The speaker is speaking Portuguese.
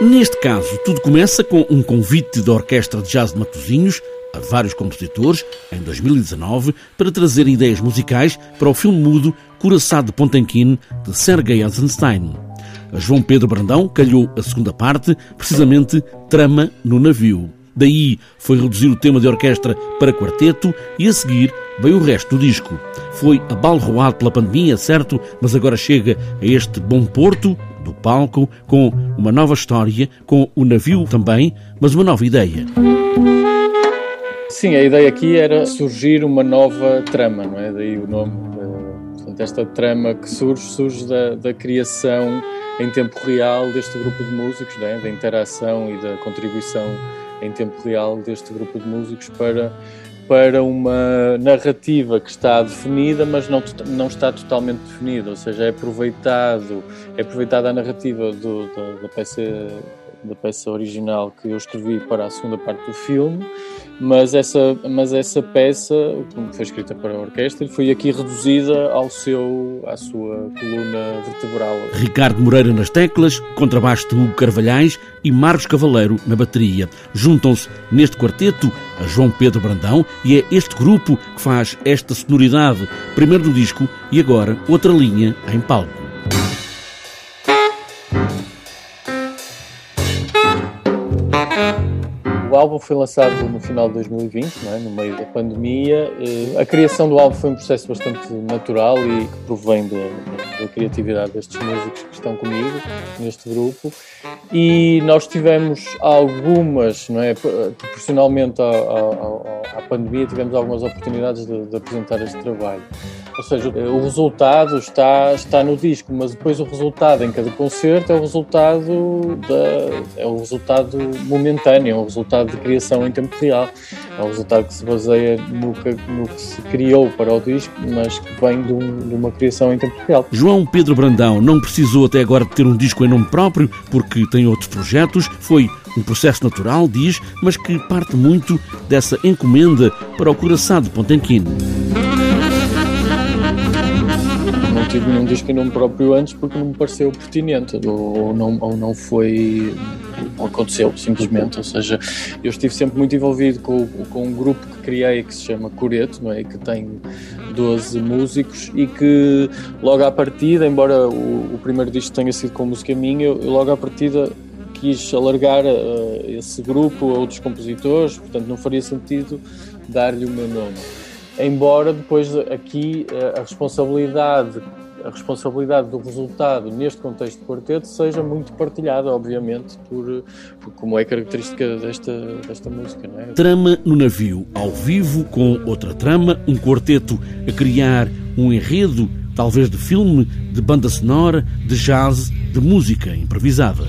Neste caso, tudo começa com um convite da Orquestra de Jazz de Matosinhos a vários compositores, em 2019, para trazer ideias musicais para o filme mudo Coraçado de Pontenkin, de Sergei Eisenstein. A João Pedro Brandão calhou a segunda parte, precisamente Trama no Navio. Daí foi reduzir o tema de orquestra para quarteto e a seguir veio o resto do disco. Foi abalroado pela pandemia, certo, mas agora chega a este bom porto do palco com uma nova história, com o navio também, mas uma nova ideia. Sim, a ideia aqui era surgir uma nova trama, não é? Daí o nome. Portanto, esta trama que surge, surge da, da criação em tempo real deste grupo de músicos, é? da interação e da contribuição em tempo real deste grupo de músicos para, para uma narrativa que está definida, mas não, não está totalmente definida, ou seja, é aproveitado, é aproveitada a narrativa do, da, da, peça, da peça original que eu escrevi para a segunda parte do filme mas essa, mas essa peça, como foi escrita para a orquestra, foi aqui reduzida ao seu, à sua coluna vertebral. Ricardo Moreira nas teclas, contrabaixo de Hugo Carvalhais e Marcos Cavaleiro na bateria. Juntam-se neste quarteto a João Pedro Brandão e é este grupo que faz esta sonoridade, primeiro no disco e agora outra linha em palco. Álbum foi lançado no final de 2020, é? no meio da pandemia. Eh, a criação do álbum foi um processo bastante natural e que provém da, da criatividade destes músicos que estão comigo neste grupo. E nós tivemos algumas, não é, proporcionalmente à, à, à pandemia, tivemos algumas oportunidades de, de apresentar este trabalho. Ou seja, o resultado está, está no disco, mas depois o resultado em cada concerto é o resultado da, é o resultado momentâneo, é o resultado de criação em tempo real. É um resultado que se baseia no que, no que se criou para o disco, mas que vem de, um, de uma criação em tempo real. João Pedro Brandão não precisou até agora de ter um disco em nome próprio, porque tem outros projetos. Foi um processo natural, diz, mas que parte muito dessa encomenda para o coração de Pontenquino tive nenhum disco em nome próprio antes porque não me pareceu pertinente ou não, ou não foi não aconteceu simplesmente, ou seja, eu estive sempre muito envolvido com, com um grupo que criei que se chama Coreto, não é? que tem 12 músicos e que logo à partida, embora o, o primeiro disco tenha sido com música minha, eu, eu logo à partida quis alargar uh, esse grupo a outros compositores, portanto não faria sentido dar-lhe o meu nome embora depois aqui eh, a responsabilidade a responsabilidade do resultado neste contexto de quarteto seja muito partilhada, obviamente, por, por como é característica desta, desta música. É? Trama no navio, ao vivo, com outra trama, um quarteto a criar um enredo, talvez de filme, de banda sonora, de jazz, de música improvisada.